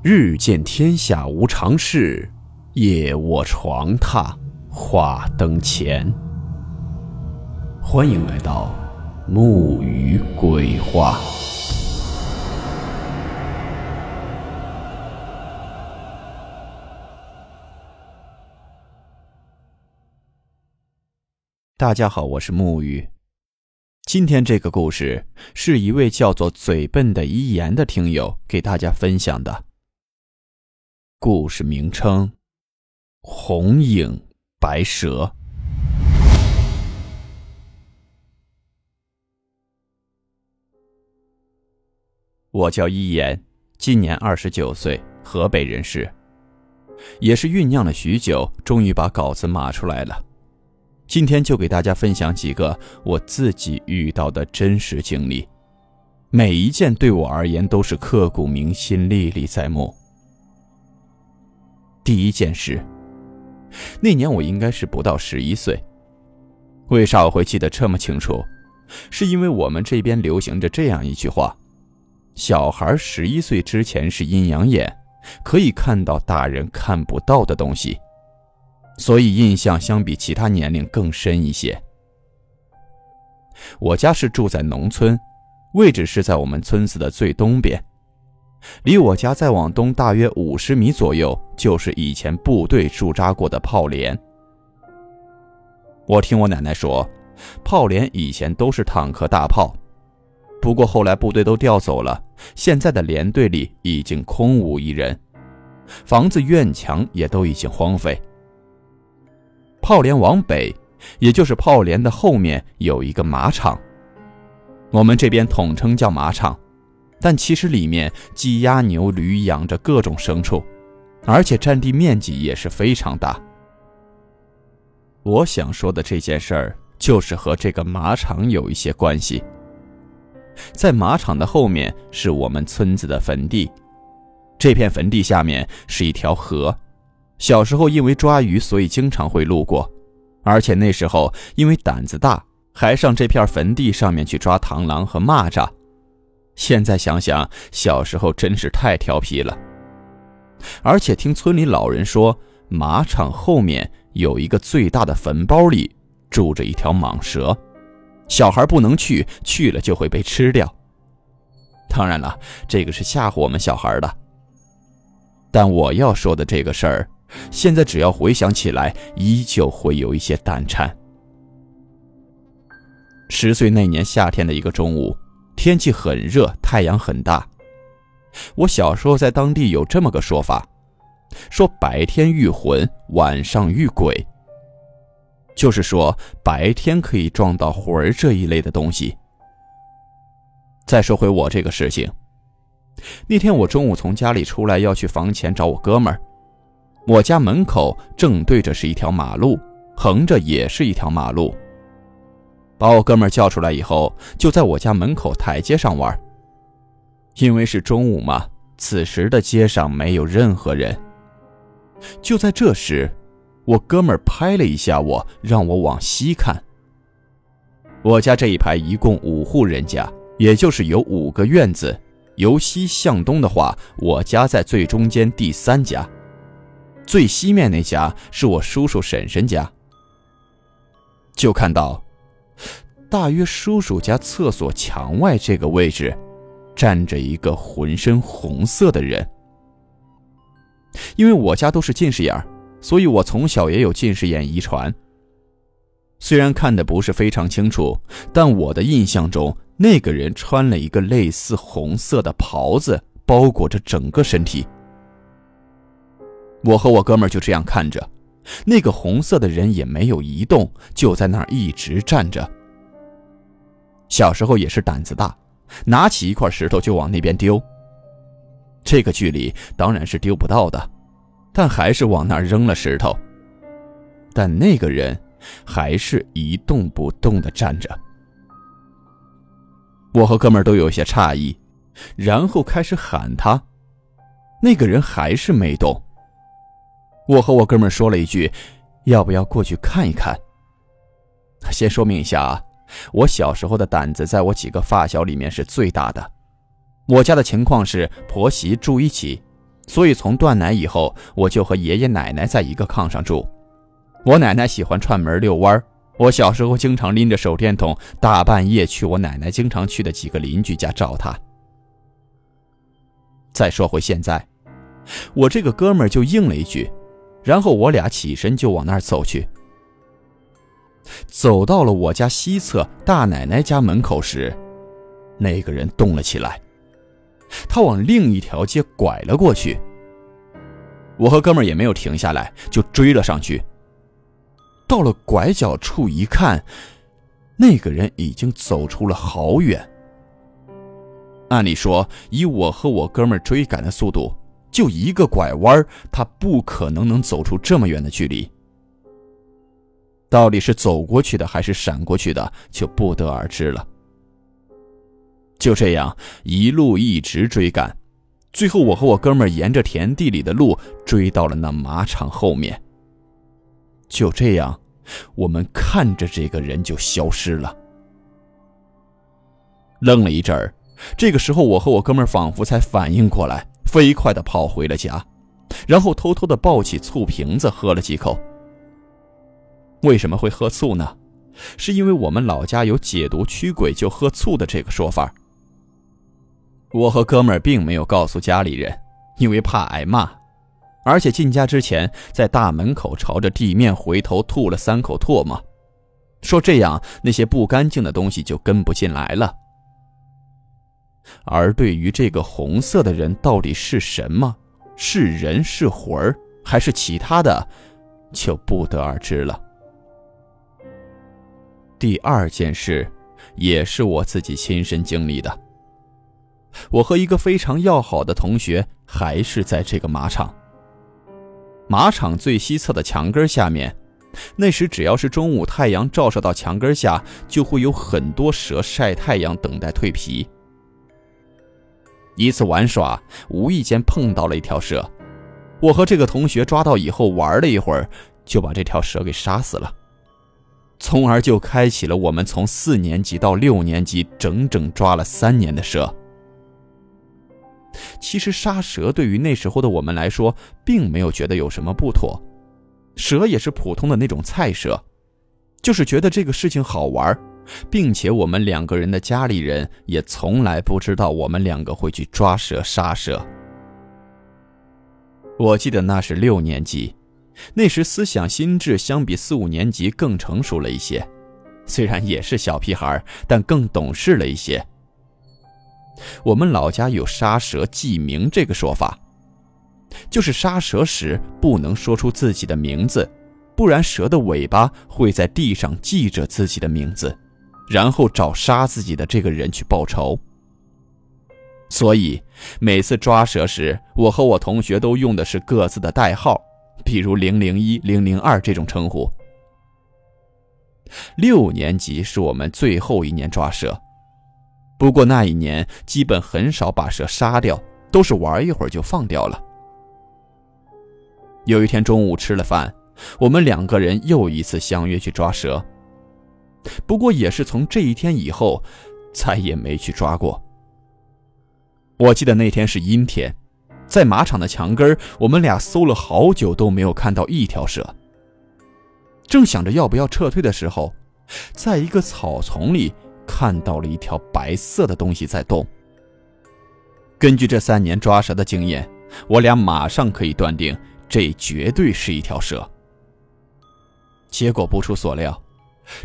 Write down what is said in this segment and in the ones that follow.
日见天下无常事，夜卧床榻话灯前。欢迎来到木鱼鬼话。大家好，我是木鱼。今天这个故事是一位叫做“嘴笨”的一言的听友给大家分享的。故事名称：红影白蛇。我叫一言，今年二十九岁，河北人士，也是酝酿了许久，终于把稿子码出来了。今天就给大家分享几个我自己遇到的真实经历，每一件对我而言都是刻骨铭心、历历在目。第一件事，那年我应该是不到十一岁。为啥我会记得这么清楚？是因为我们这边流行着这样一句话：小孩十一岁之前是阴阳眼，可以看到大人看不到的东西，所以印象相比其他年龄更深一些。我家是住在农村，位置是在我们村子的最东边。离我家再往东大约五十米左右，就是以前部队驻扎过的炮连。我听我奶奶说，炮连以前都是坦克大炮，不过后来部队都调走了，现在的连队里已经空无一人，房子院墙也都已经荒废。炮连往北，也就是炮连的后面有一个马场，我们这边统称叫马场。但其实里面鸡鸭牛驴养着各种牲畜，而且占地面积也是非常大。我想说的这件事儿，就是和这个马场有一些关系。在马场的后面是我们村子的坟地，这片坟地下面是一条河。小时候因为抓鱼，所以经常会路过，而且那时候因为胆子大，还上这片坟地上面去抓螳螂和蚂蚱。现在想想，小时候真是太调皮了。而且听村里老人说，马场后面有一个最大的坟包里住着一条蟒蛇，小孩不能去，去了就会被吃掉。当然了，这个是吓唬我们小孩的。但我要说的这个事儿，现在只要回想起来，依旧会有一些胆颤。十岁那年夏天的一个中午。天气很热，太阳很大。我小时候在当地有这么个说法，说白天遇魂，晚上遇鬼。就是说白天可以撞到魂儿这一类的东西。再说回我这个事情，那天我中午从家里出来要去房前找我哥们儿，我家门口正对着是一条马路，横着也是一条马路。把我哥们叫出来以后，就在我家门口台阶上玩。因为是中午嘛，此时的街上没有任何人。就在这时，我哥们拍了一下我，让我往西看。我家这一排一共五户人家，也就是有五个院子。由西向东的话，我家在最中间第三家，最西面那家是我叔叔婶婶家。就看到。大约叔叔家厕所墙外这个位置，站着一个浑身红色的人。因为我家都是近视眼所以我从小也有近视眼遗传。虽然看的不是非常清楚，但我的印象中，那个人穿了一个类似红色的袍子，包裹着整个身体。我和我哥们就这样看着，那个红色的人也没有移动，就在那儿一直站着。小时候也是胆子大，拿起一块石头就往那边丢。这个距离当然是丢不到的，但还是往那儿扔了石头。但那个人还是一动不动地站着。我和哥们都有些诧异，然后开始喊他，那个人还是没动。我和我哥们说了一句：“要不要过去看一看？”先说明一下啊。我小时候的胆子，在我几个发小里面是最大的。我家的情况是婆媳住一起，所以从断奶以后，我就和爷爷奶奶在一个炕上住。我奶奶喜欢串门遛弯儿，我小时候经常拎着手电筒，大半夜去我奶奶经常去的几个邻居家照她。再说回现在，我这个哥们儿就应了一句，然后我俩起身就往那儿走去。走到了我家西侧大奶奶家门口时，那个人动了起来，他往另一条街拐了过去。我和哥们儿也没有停下来，就追了上去。到了拐角处一看，那个人已经走出了好远。按理说，以我和我哥们儿追赶的速度，就一个拐弯，他不可能能走出这么远的距离。到底是走过去的还是闪过去的，就不得而知了。就这样一路一直追赶，最后我和我哥们沿着田地里的路追到了那马场后面。就这样，我们看着这个人就消失了。愣了一阵儿，这个时候我和我哥们仿佛才反应过来，飞快的跑回了家，然后偷偷的抱起醋瓶子喝了几口。为什么会喝醋呢？是因为我们老家有解毒驱鬼就喝醋的这个说法。我和哥们儿并没有告诉家里人，因为怕挨骂，而且进家之前在大门口朝着地面回头吐了三口唾沫，说这样那些不干净的东西就跟不进来了。而对于这个红色的人到底是什么，是人是魂儿还是其他的，就不得而知了。第二件事，也是我自己亲身经历的。我和一个非常要好的同学，还是在这个马场。马场最西侧的墙根下面，那时只要是中午太阳照射到墙根下，就会有很多蛇晒太阳等待蜕皮。一次玩耍，无意间碰到了一条蛇，我和这个同学抓到以后玩了一会儿，就把这条蛇给杀死了。从而就开启了我们从四年级到六年级整整抓了三年的蛇。其实杀蛇对于那时候的我们来说，并没有觉得有什么不妥，蛇也是普通的那种菜蛇，就是觉得这个事情好玩，并且我们两个人的家里人也从来不知道我们两个会去抓蛇杀蛇。我记得那是六年级。那时思想心智相比四五年级更成熟了一些，虽然也是小屁孩，但更懂事了一些。我们老家有杀蛇记名这个说法，就是杀蛇时不能说出自己的名字，不然蛇的尾巴会在地上记着自己的名字，然后找杀自己的这个人去报仇。所以每次抓蛇时，我和我同学都用的是各自的代号。比如零零一、零零二这种称呼。六年级是我们最后一年抓蛇，不过那一年基本很少把蛇杀掉，都是玩一会儿就放掉了。有一天中午吃了饭，我们两个人又一次相约去抓蛇，不过也是从这一天以后，再也没去抓过。我记得那天是阴天。在马场的墙根我们俩搜了好久都没有看到一条蛇。正想着要不要撤退的时候，在一个草丛里看到了一条白色的东西在动。根据这三年抓蛇的经验，我俩马上可以断定，这绝对是一条蛇。结果不出所料，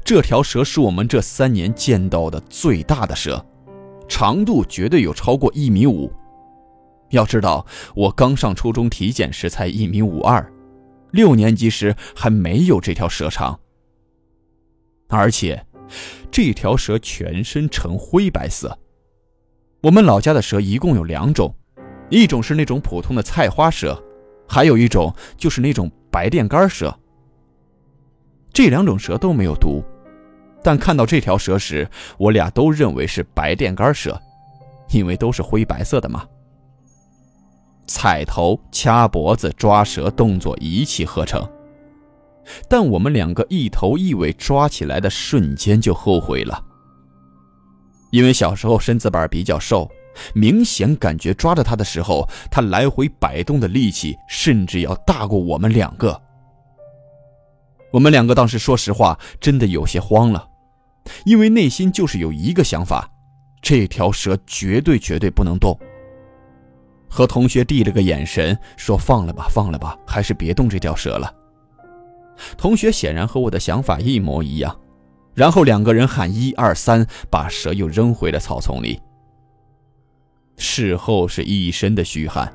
这条蛇是我们这三年见到的最大的蛇，长度绝对有超过一米五。要知道，我刚上初中体检时才一米五二，六年级时还没有这条蛇长。而且，这条蛇全身呈灰白色。我们老家的蛇一共有两种，一种是那种普通的菜花蛇，还有一种就是那种白电杆蛇。这两种蛇都没有毒，但看到这条蛇时，我俩都认为是白电杆蛇，因为都是灰白色的嘛。踩头、掐脖子、抓蛇，动作一气呵成。但我们两个一头一尾抓起来的瞬间就后悔了，因为小时候身子板比较瘦，明显感觉抓着他的时候，他来回摆动的力气甚至要大过我们两个。我们两个当时说实话，真的有些慌了，因为内心就是有一个想法：这条蛇绝对绝对不能动。和同学递了个眼神，说：“放了吧，放了吧，还是别动这条蛇了。”同学显然和我的想法一模一样，然后两个人喊“一二三”，把蛇又扔回了草丛里。事后是一身的虚汗，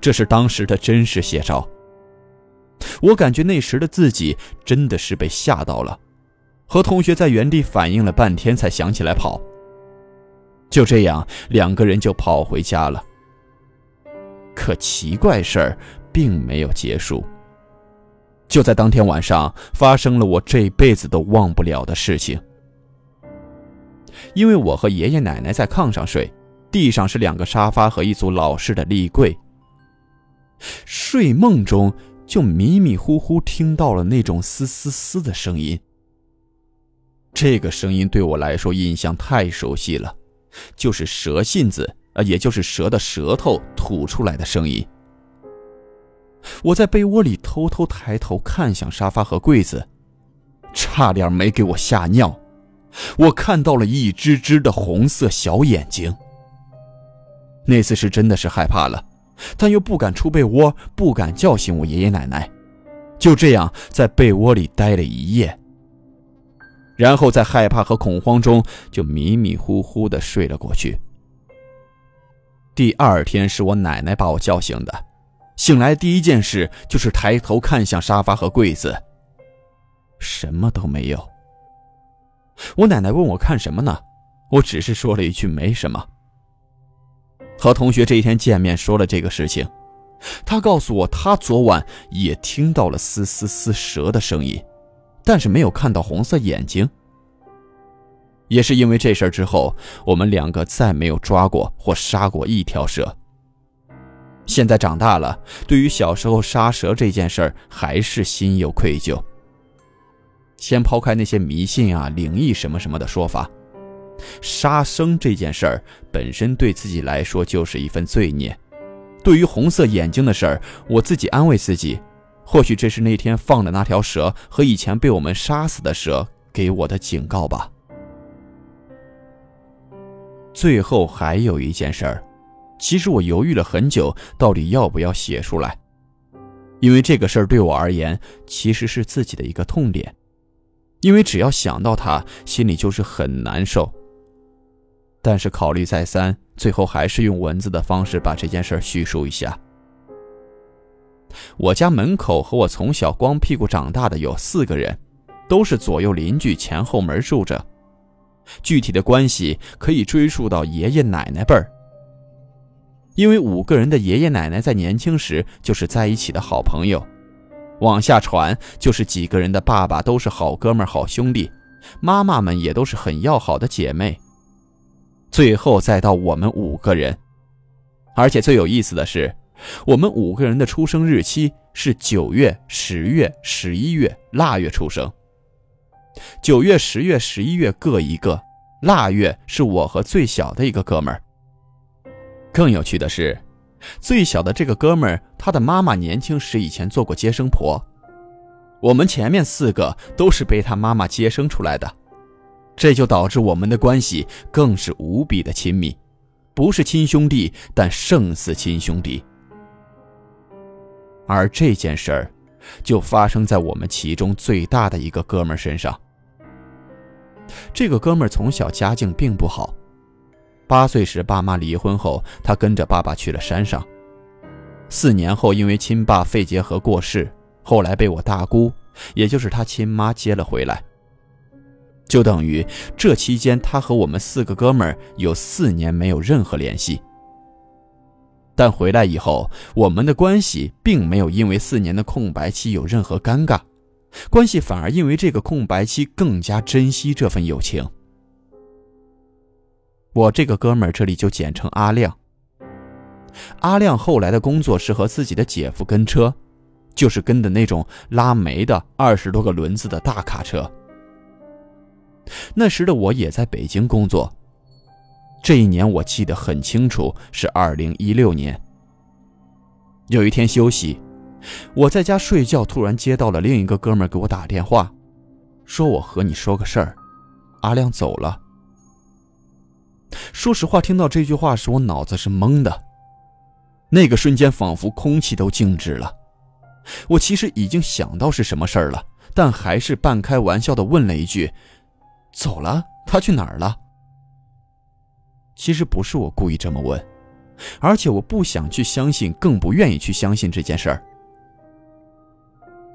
这是当时的真实写照。我感觉那时的自己真的是被吓到了，和同学在原地反应了半天才想起来跑。就这样，两个人就跑回家了。可奇怪事儿并没有结束。就在当天晚上，发生了我这辈子都忘不了的事情。因为我和爷爷奶奶在炕上睡，地上是两个沙发和一组老式的立柜。睡梦中。就迷迷糊糊听到了那种嘶嘶嘶的声音。这个声音对我来说印象太熟悉了，就是蛇信子啊，也就是蛇的舌头吐出来的声音。我在被窝里偷偷抬头看向沙发和柜子，差点没给我吓尿。我看到了一只只的红色小眼睛。那次是真的是害怕了。但又不敢出被窝，不敢叫醒我爷爷奶奶，就这样在被窝里待了一夜。然后在害怕和恐慌中，就迷迷糊糊的睡了过去。第二天是我奶奶把我叫醒的，醒来第一件事就是抬头看向沙发和柜子，什么都没有。我奶奶问我看什么呢？我只是说了一句没什么。和同学这一天见面，说了这个事情。他告诉我，他昨晚也听到了嘶嘶嘶蛇的声音，但是没有看到红色眼睛。也是因为这事儿之后，我们两个再没有抓过或杀过一条蛇。现在长大了，对于小时候杀蛇这件事儿，还是心有愧疚。先抛开那些迷信啊、灵异什么什么的说法。杀生这件事儿本身对自己来说就是一份罪孽。对于红色眼睛的事儿，我自己安慰自己，或许这是那天放的那条蛇和以前被我们杀死的蛇给我的警告吧。最后还有一件事儿，其实我犹豫了很久，到底要不要写出来，因为这个事儿对我而言其实是自己的一个痛点，因为只要想到他，心里就是很难受。但是考虑再三，最后还是用文字的方式把这件事叙述一下。我家门口和我从小光屁股长大的有四个人，都是左右邻居，前后门住着。具体的关系可以追溯到爷爷奶奶辈儿，因为五个人的爷爷奶奶在年轻时就是在一起的好朋友，往下传就是几个人的爸爸都是好哥们、好兄弟，妈妈们也都是很要好的姐妹。最后再到我们五个人，而且最有意思的是，我们五个人的出生日期是九月、十月、十一月腊月出生。九月、十月、十一月各一个，腊月是我和最小的一个哥们儿。更有趣的是，最小的这个哥们儿，他的妈妈年轻时以前做过接生婆，我们前面四个都是被他妈妈接生出来的。这就导致我们的关系更是无比的亲密，不是亲兄弟，但胜似亲兄弟。而这件事儿，就发生在我们其中最大的一个哥们儿身上。这个哥们儿从小家境并不好，八岁时爸妈离婚后，他跟着爸爸去了山上。四年后，因为亲爸肺结核过世，后来被我大姑，也就是他亲妈接了回来。就等于这期间，他和我们四个哥们儿有四年没有任何联系。但回来以后，我们的关系并没有因为四年的空白期有任何尴尬，关系反而因为这个空白期更加珍惜这份友情。我这个哥们儿这里就简称阿亮。阿亮后来的工作是和自己的姐夫跟车，就是跟的那种拉煤的二十多个轮子的大卡车。那时的我也在北京工作，这一年我记得很清楚，是二零一六年。有一天休息，我在家睡觉，突然接到了另一个哥们给我打电话，说我和你说个事儿，阿亮走了。说实话，听到这句话时，我脑子是懵的，那个瞬间仿佛空气都静止了。我其实已经想到是什么事儿了，但还是半开玩笑的问了一句：“走了？他去哪儿了？”其实不是我故意这么问，而且我不想去相信，更不愿意去相信这件事儿。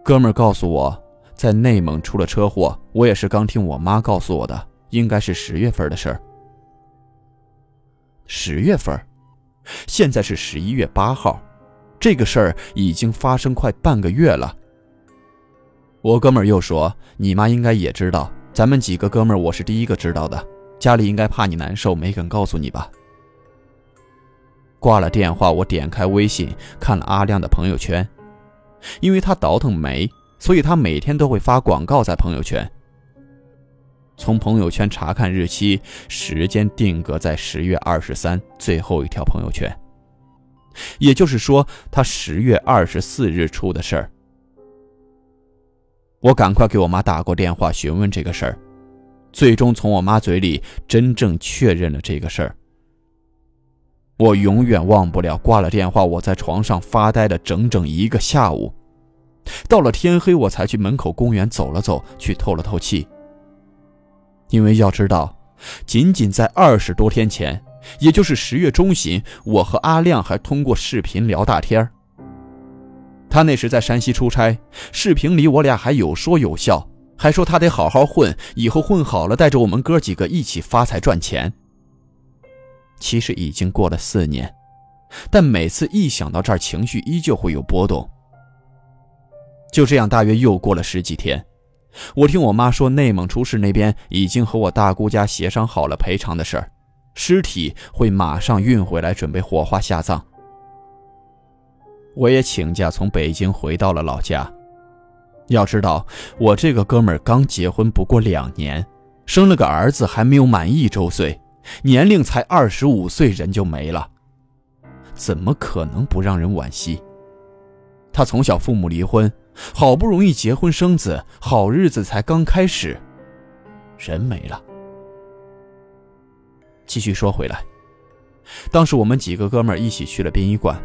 哥们儿告诉我，在内蒙出了车祸，我也是刚听我妈告诉我的，应该是十月份的事儿。十月份，现在是十一月八号。这个事儿已经发生快半个月了。我哥们儿又说：“你妈应该也知道，咱们几个哥们儿我是第一个知道的，家里应该怕你难受，没敢告诉你吧。”挂了电话，我点开微信看了阿亮的朋友圈，因为他倒腾煤，所以他每天都会发广告在朋友圈。从朋友圈查看日期，时间定格在十月二十三，最后一条朋友圈。也就是说，他十月二十四日出的事儿。我赶快给我妈打过电话询问这个事儿，最终从我妈嘴里真正确认了这个事儿。我永远忘不了挂了电话，我在床上发呆了整整一个下午，到了天黑我才去门口公园走了走，去透了透气。因为要知道，仅仅在二十多天前。也就是十月中旬，我和阿亮还通过视频聊大天他那时在山西出差，视频里我俩还有说有笑，还说他得好好混，以后混好了带着我们哥几个一起发财赚钱。其实已经过了四年，但每次一想到这儿，情绪依旧会有波动。就这样，大约又过了十几天，我听我妈说，内蒙出事那边已经和我大姑家协商好了赔偿的事儿。尸体会马上运回来，准备火化下葬。我也请假从北京回到了老家。要知道，我这个哥们儿刚结婚不过两年，生了个儿子还没有满一周岁，年龄才二十五岁，人就没了，怎么可能不让人惋惜？他从小父母离婚，好不容易结婚生子，好日子才刚开始，人没了。继续说回来，当时我们几个哥们一起去了殡仪馆，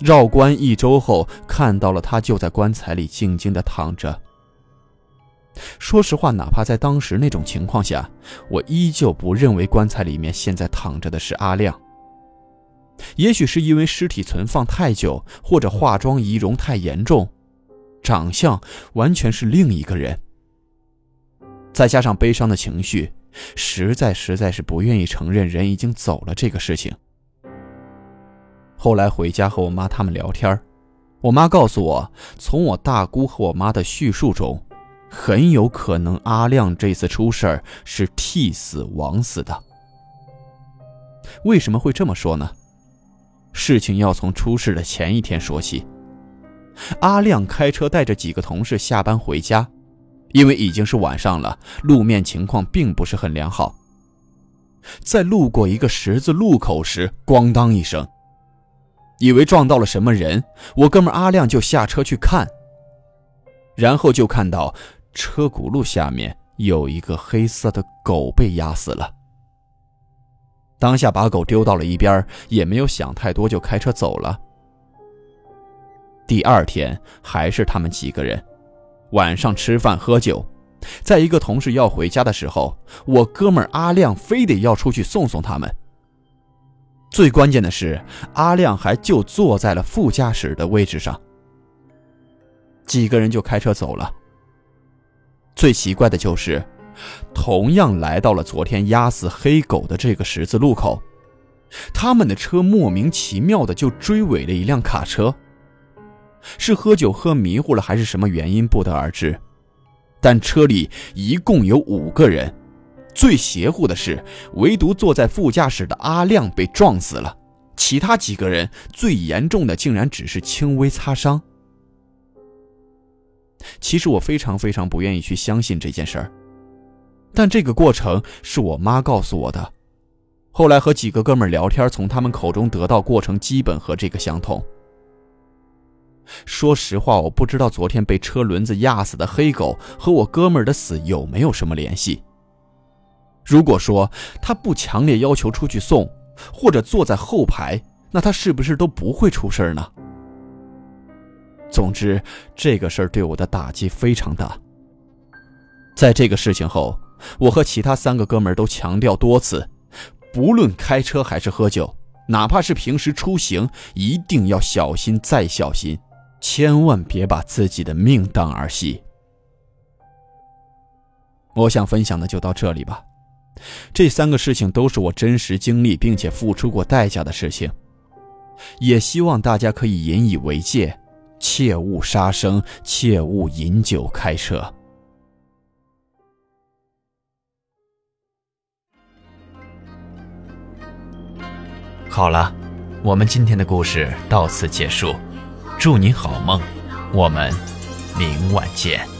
绕棺一周后，看到了他就在棺材里静静的躺着。说实话，哪怕在当时那种情况下，我依旧不认为棺材里面现在躺着的是阿亮。也许是因为尸体存放太久，或者化妆仪容太严重，长相完全是另一个人。再加上悲伤的情绪。实在实在是不愿意承认人已经走了这个事情。后来回家和我妈他们聊天，我妈告诉我，从我大姑和我妈的叙述中，很有可能阿亮这次出事儿是替死亡死的。为什么会这么说呢？事情要从出事的前一天说起。阿亮开车带着几个同事下班回家。因为已经是晚上了，路面情况并不是很良好。在路过一个十字路口时，咣当一声，以为撞到了什么人，我哥们阿亮就下车去看。然后就看到车轱辘下面有一个黑色的狗被压死了。当下把狗丢到了一边，也没有想太多，就开车走了。第二天还是他们几个人。晚上吃饭喝酒，在一个同事要回家的时候，我哥们阿亮非得要出去送送他们。最关键的是，阿亮还就坐在了副驾驶的位置上。几个人就开车走了。最奇怪的就是，同样来到了昨天压死黑狗的这个十字路口，他们的车莫名其妙的就追尾了一辆卡车。是喝酒喝迷糊了，还是什么原因，不得而知。但车里一共有五个人，最邪乎的是，唯独坐在副驾驶的阿亮被撞死了，其他几个人最严重的竟然只是轻微擦伤。其实我非常非常不愿意去相信这件事儿，但这个过程是我妈告诉我的。后来和几个哥们聊天，从他们口中得到过程基本和这个相同。说实话，我不知道昨天被车轮子压死的黑狗和我哥们的死有没有什么联系。如果说他不强烈要求出去送，或者坐在后排，那他是不是都不会出事呢？总之，这个事儿对我的打击非常大。在这个事情后，我和其他三个哥们都强调多次，不论开车还是喝酒，哪怕是平时出行，一定要小心再小心，千万别把自己的命当儿戏。我想分享的就到这里吧。这三个事情都是我真实经历并且付出过代价的事情，也希望大家可以引以为戒。切勿杀生，切勿饮酒开车。好了，我们今天的故事到此结束，祝你好梦，我们明晚见。